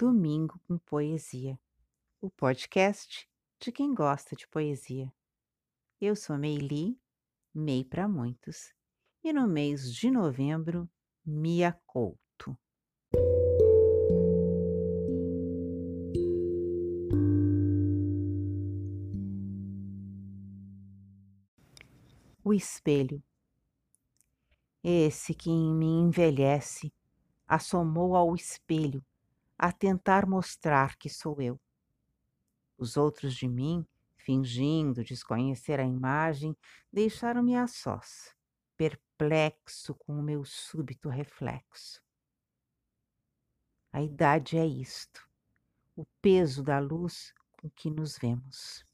Domingo com Poesia, o podcast de quem gosta de poesia. Eu sou Meili, Mei para muitos, e no mês de novembro, Mia Couto. O espelho. Esse que em mim envelhece, assomou ao espelho a tentar mostrar que sou eu. Os outros de mim, fingindo desconhecer a imagem, deixaram-me a sós, perplexo com o meu súbito reflexo. A idade é isto, o peso da luz com que nos vemos.